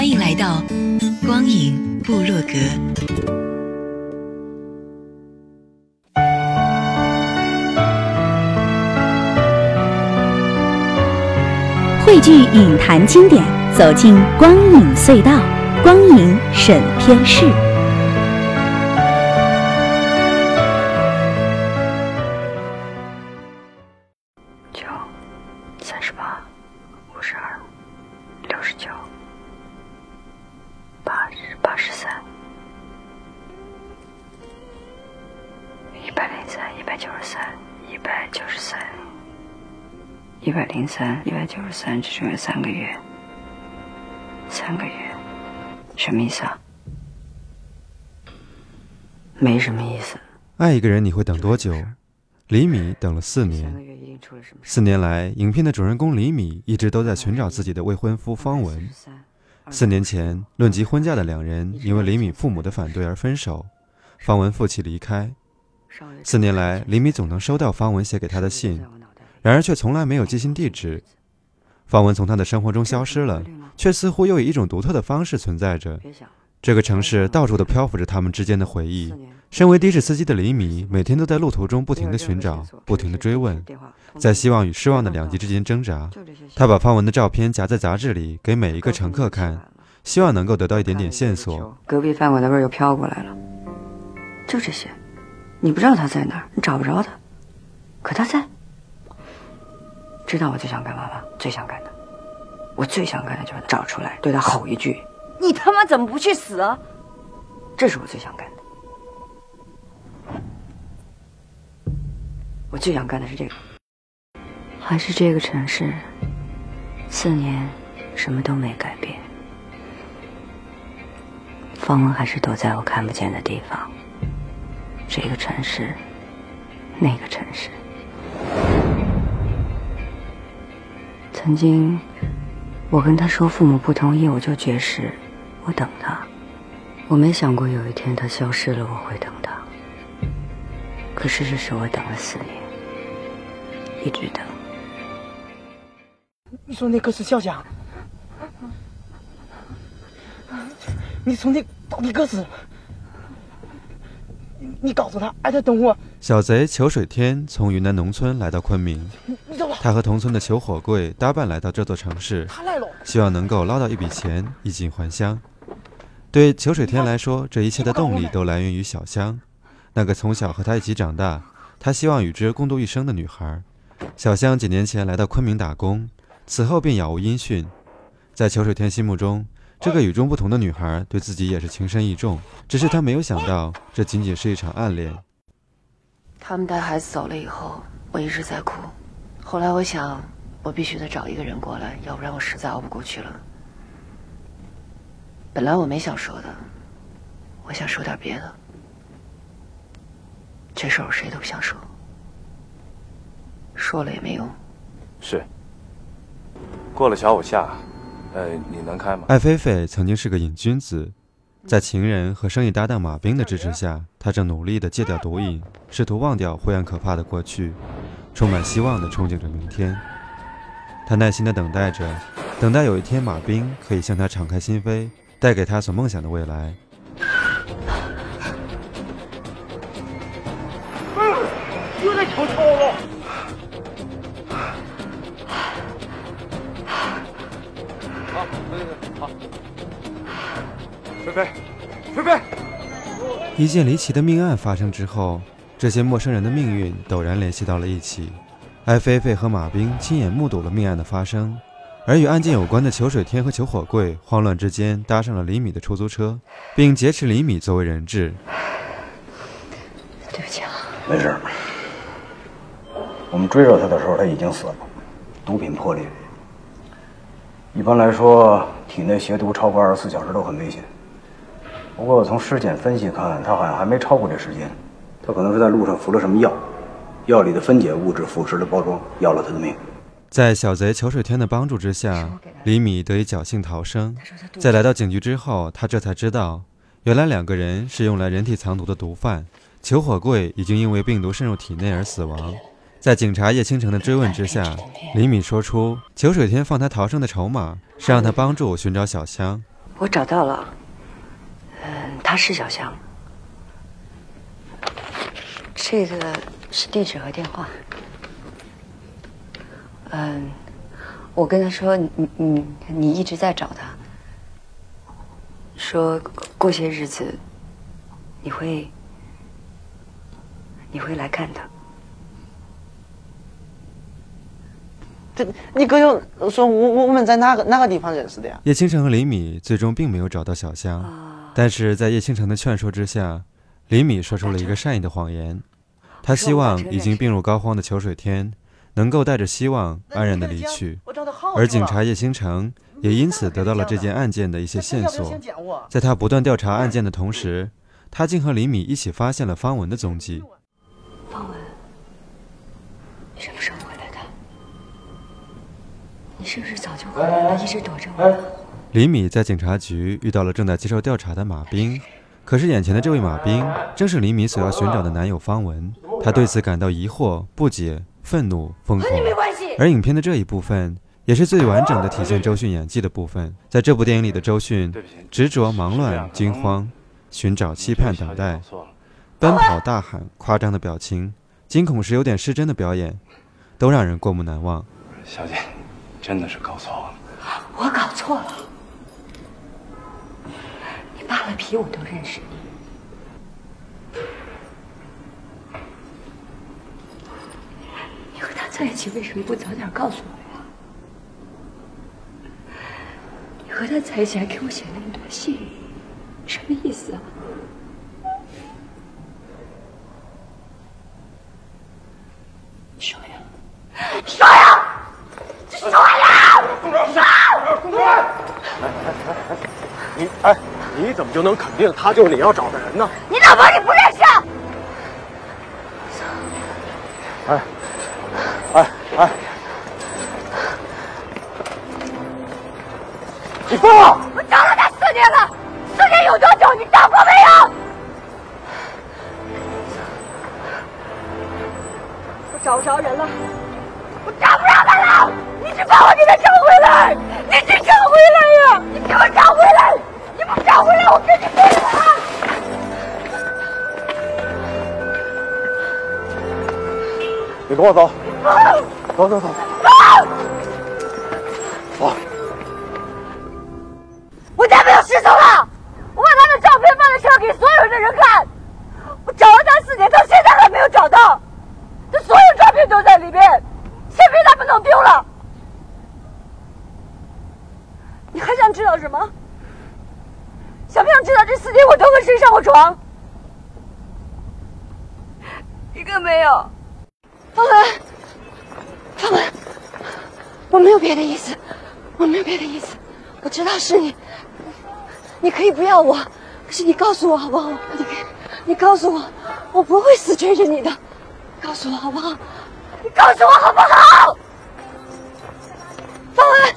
欢迎来到。光影部落格，汇聚影坛经典，走进光影隧道，光影审片室。三一百九十三，只剩下三个月，三个月，什么意思啊？没什么意思。爱一个人你会等多久？李米等了四年。四年来，影片的主人公李米一直都在寻找自己的未婚夫方文。四年前，论及婚嫁的两人因为李米父母的反对而分手，方文负气离开。四年来，李米总能收到方文写给他的信。然而却从来没有寄信地址，方文从他的生活中消失了，却似乎又以一种独特的方式存在着。这个城市到处都漂浮着他们之间的回忆。身为的士司机的李米，每天都在路途中不停地寻找，不停地追问，在希望与失望的两极之间挣扎。他把方文的照片夹在杂志里，给每一个乘客看，希望能够得到一点点线索。隔壁饭馆的味儿又飘过来了，就这些。你不知道他在哪儿，你找不着他，可他在。知道我最想干嘛吗？最想干的，我最想干的就是找出来，对他吼一句：“你他妈怎么不去死啊！”这是我最想干的。我最想干的是这个。还是这个城市，四年什么都没改变，方文还是躲在我看不见的地方。这个城市，那个城市。曾经，我跟他说父母不同意，我就绝食，我等他。我没想过有一天他消失了，我会等他。可事实是我等了四年，一直等。你说那个是小江？你说那到底可是？你告诉他，哎他等我。小贼裘水天从云南农村来到昆明，他和同村的裘火贵搭伴来到这座城市，他来了希望能够捞到一笔钱，衣锦还乡。对裘水天来说，这一切的动力都来源于小香，那个从小和他一起长大，他希望与之共度一生的女孩。小香几年前来到昆明打工，此后便杳无音讯。在裘水天心目中，这个与众不同的女孩对自己也是情深意重，只是她没有想到，这仅仅是一场暗恋。他们带孩子走了以后，我一直在哭。后来我想，我必须得找一个人过来，要不然我实在熬不过去了。本来我没想说的，我想说点别的。这事儿谁都不想说，说了也没用。是。过了桥我下，呃，你能开吗？艾菲菲曾经是个瘾君子。在情人和生意搭档马兵的支持下，他正努力地戒掉毒瘾，试图忘掉灰暗可怕的过去，充满希望地憧憬着明天。他耐心地等待着，等待有一天马兵可以向他敞开心扉，带给他所梦想的未来。一件离奇的命案发生之后，这些陌生人的命运陡然联系到了一起。艾菲菲和马兵亲眼目睹了命案的发生，而与案件有关的裘水天和裘火贵慌乱之间搭上了李米的出租车，并劫持李米作为人质。对不起啊，没事。我们追着他的时候，他已经死了，毒品破裂。一般来说，体内携毒超过二十四小时都很危险。不过从尸检分析看，他好像还没超过这时间。他可能是在路上服了什么药，药里的分解物质腐蚀了包装，要了他的命。在小贼裘水天的帮助之下，李米得以侥幸逃生。在来到警局之后，他这才知道，原来两个人是用来人体藏毒的毒贩。裘火贵已经因为病毒渗入体内而死亡。在警察叶倾城的追问之下，李米说出裘水天放他逃生的筹码是让他帮助寻找小香。我找到了，嗯，他是小香。这个是地址和电话。嗯，我跟他说，你你你一直在找他，说过些日子你会你会来看他。这你哥就说我我们在哪个哪个地方认识的呀？叶倾城和李米最终并没有找到小香，但是在叶倾城的劝说之下，李米说出了一个善意的谎言，他希望已经病入膏肓的裘水天。能够带着希望安然的离去，而警察叶星城也因此得到了这件案件的一些线索。在他不断调查案件的同时，他竟和李米一起发现了方文的踪迹。方文，你什么时候回来的？你是不是早就回来了，一直躲着我？李米在警察局遇到了正在接受调查的马兵，可是眼前的这位马兵正是李米所要寻找的男友方文，他对此感到疑惑不解。愤怒、疯狂，而影片的这一部分也是最完整的体现周迅演技的部分。在这部电影里的周迅，执着、忙乱、惊慌、寻找、期盼、等待、奔跑、大喊、夸张的表情、惊恐时有点失真的表演，都让人过目难忘。小姐，真的是搞错了。我搞错了。你扒了皮，我都认识你。你和他在一起为什么不早点告诉我呀？你和他在一起还给我写那么多信，什么意思啊？说呀，说呀，说呀！公主，公主，你哎，你怎么就能肯定他就是你要找的人呢？你老婆你不认识？哎。哎哎！你疯了！我找了他四年了，四年有多久？你找过没有？我找不着人了，跟我走。走走走，走！我家没有失踪了，我把他的照片放在车上给所有的人看。我找了他四年，到现在还没有找到。这所有照片都在里面，谁非他不能丢了？你还想知道什么？想不想知道这四年我都和谁上过床？一个没有。方文。方文，我没有别的意思，我没有别的意思，我知道是你，你可以不要我，可是你告诉我好不好？你，你告诉我，我不会死追着你的，告诉我好不好？你告诉我好不好？方文，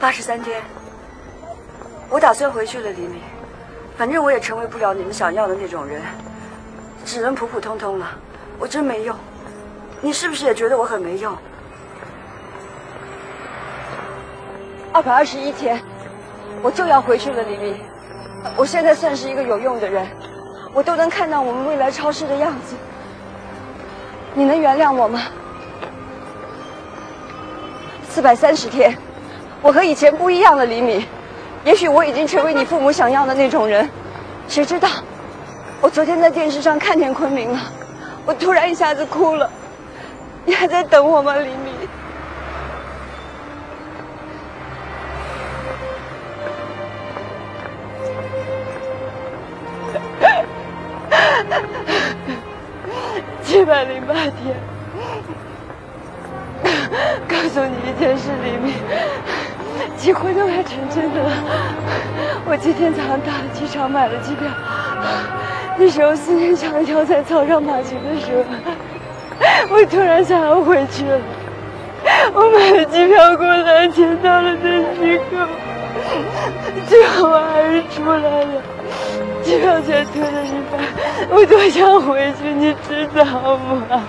八十三天，我打算回去了，李敏，反正我也成为不了你们想要的那种人，只能普普通通了，我真没用。你是不是也觉得我很没用？二百二十一天，我就要回去了，李丽。我现在算是一个有用的人，我都能看到我们未来超市的样子。你能原谅我吗？四百三十天，我和以前不一样了，李敏。也许我已经成为你父母想要的那种人，谁知道？我昨天在电视上看见昆明了，我突然一下子哭了。你还在等我吗，黎明？七百零八天，告诉你一件事，黎明，机会都快成真的了。我今天早上到了机场买了机票，那时候思念像一条在草上爬行的蛇，我突然想要回去了。我买了机票过来，签到了登机口，最后我还是出来了。机票钱退了一半，我多想回去，你知道吗？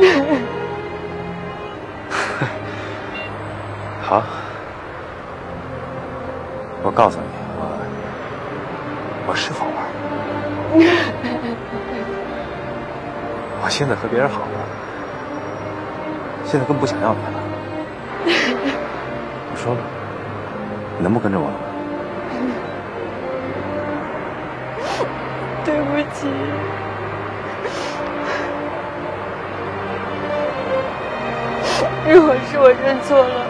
好，我告诉你，我我是放玩。我现在和别人好了，现在更不想要你了。我说了，你能不跟着我了？对不起。如果是我认错了，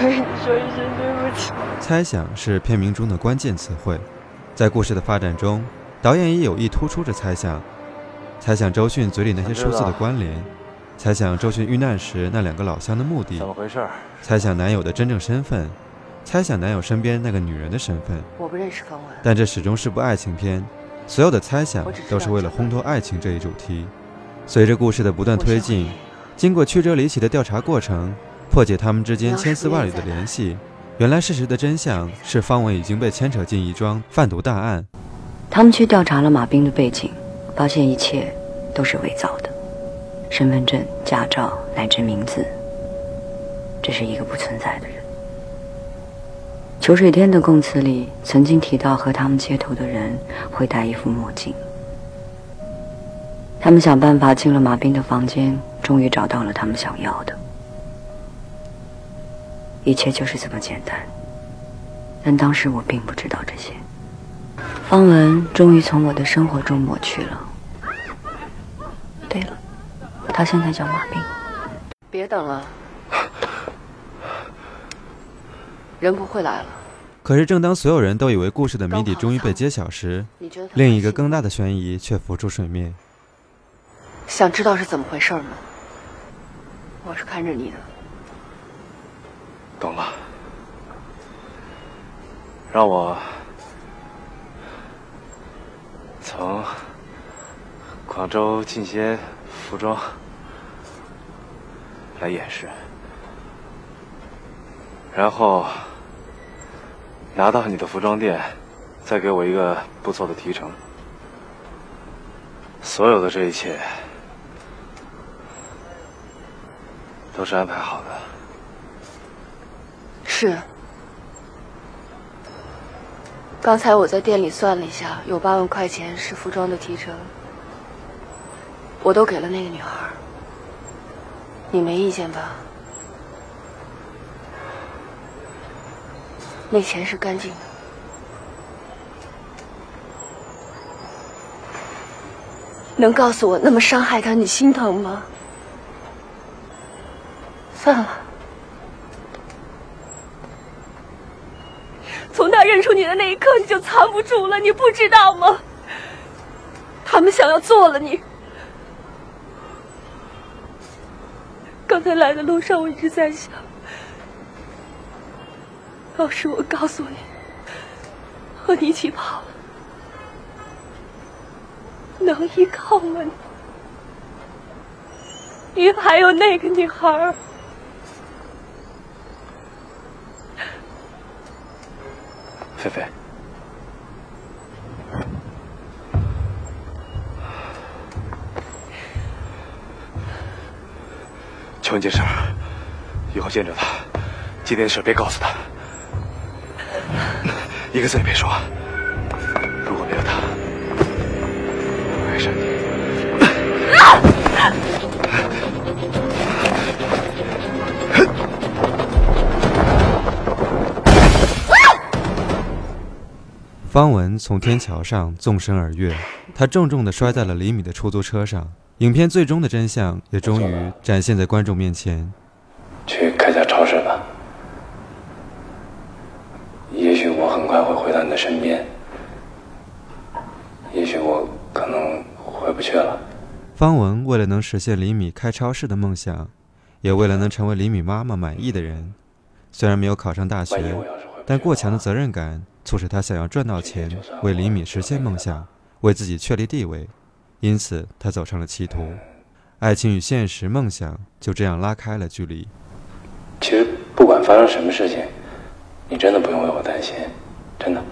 跟你说一声对不起。猜想是片名中的关键词汇，在故事的发展中，导演也有意突出着猜想，猜想周迅嘴里那些数字的关联，猜想周迅遇难时那两个老乡的目的，怎么回事？猜想男友的真正身份，猜想男友身边那个女人的身份。我不认识方文，但这始终是部爱情片，所有的猜想都是为了烘托爱情这一主题。随着故事的不断推进，经过曲折离奇的调查过程，破解他们之间千丝万缕的联系，原来事实的真相是方文已经被牵扯进一桩贩毒大案。他们去调查了马兵的背景，发现一切都是伪造的，身份证、驾照乃至名字，这是一个不存在的人。裘水天的供词里曾经提到，和他们接头的人会戴一副墨镜。他们想办法进了马兵的房间，终于找到了他们想要的。一切就是这么简单，但当时我并不知道这些。方文终于从我的生活中抹去了。对了，他现在叫马斌。别等了，人不会来了。可是，正当所有人都以为故事的谜底终于被揭晓时，另一个更大的悬疑却浮出水面。想知道是怎么回事吗？我是看着你的。懂了，让我从广州进些服装来掩饰，然后拿到你的服装店，再给我一个不错的提成。所有的这一切。都是安排好的。是。刚才我在店里算了一下，有八万块钱是服装的提成，我都给了那个女孩。你没意见吧？那钱是干净的。能告诉我那么伤害她，你心疼吗？算了，从他认出你的那一刻，你就藏不住了，你不知道吗？他们想要做了你。刚才来的路上，我一直在想，要是我告诉你，和你一起跑，能依靠吗？你还有那个女孩。菲菲，求你件事，以后见着他，今天的事别告诉他，一个字也别说。方文从天桥上纵身而跃，他重重地摔在了李米的出租车上。影片最终的真相也终于展现在观众面前。去开家超市吧。也许我很快会回到你的身边。也许我可能回不去了。方文为了能实现李米开超市的梦想，也为了能成为李米妈妈满意的人，虽然没有考上大学，但过强的责任感促使他想要赚到钱，为李米实现梦想，为自己确立地位。因此，他走上了歧途。爱情与现实、梦想就这样拉开了距离。其实，不管发生什么事情，你真的不用为我担心，真的。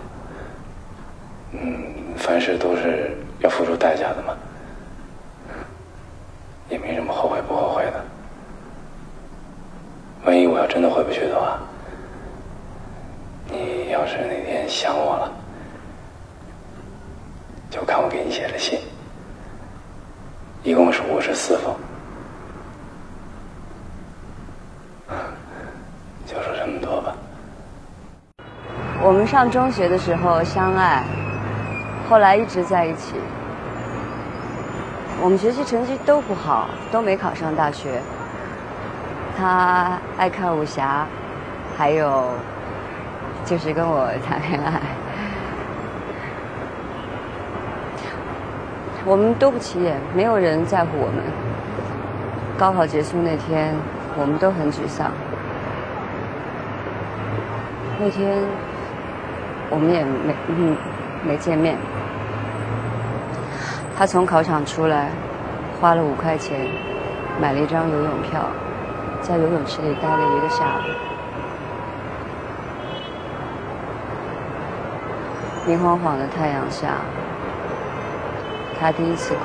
嗯，凡事都是要付出代价的嘛，也没什么后悔不后悔的。万一我要真的回不去的话，你要是想我了，就看我给你写的信。一共是五十四封，就说这么多吧。我们上中学的时候相爱，后来一直在一起。我们学习成绩都不好，都没考上大学。他爱看武侠，还有就是跟我谈恋爱。我们都不起眼，没有人在乎我们。高考结束那天，我们都很沮丧。那天，我们也没没见面。他从考场出来，花了五块钱，买了一张游泳票，在游泳池里待了一个下午。明晃晃的太阳下。他第一次哭，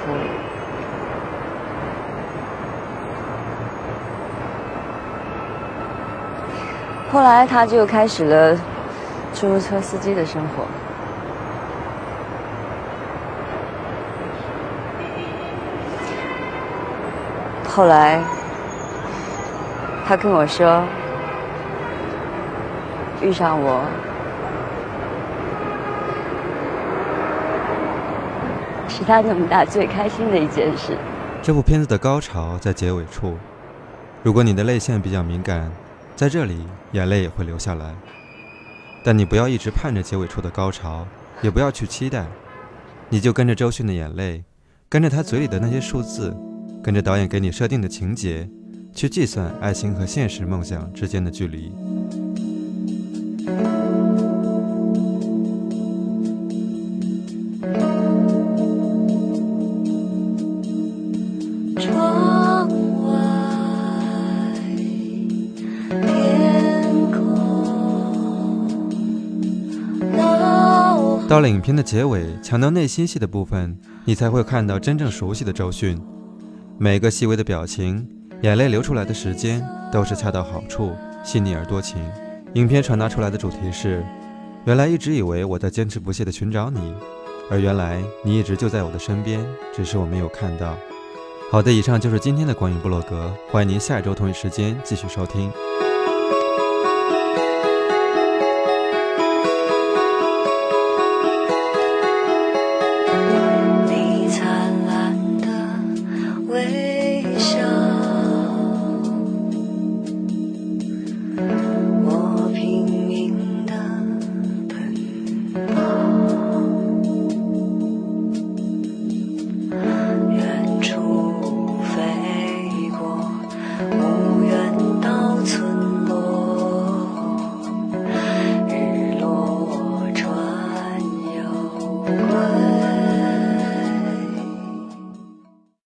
后来他就开始了出租车司机的生活。后来，他跟我说，遇上我。他那么大最开心的一件事。这部片子的高潮在结尾处，如果你的泪腺比较敏感，在这里眼泪也会流下来。但你不要一直盼着结尾处的高潮，也不要去期待，你就跟着周迅的眼泪，跟着他嘴里的那些数字，跟着导演给你设定的情节，去计算爱情和现实梦想之间的距离。到了影片的结尾，强调内心戏的部分，你才会看到真正熟悉的周迅。每个细微的表情，眼泪流出来的时间，都是恰到好处，细腻而多情。影片传达出来的主题是：原来一直以为我在坚持不懈地寻找你，而原来你一直就在我的身边，只是我没有看到。好的，以上就是今天的光影部落格，欢迎您下一周同一时间继续收听。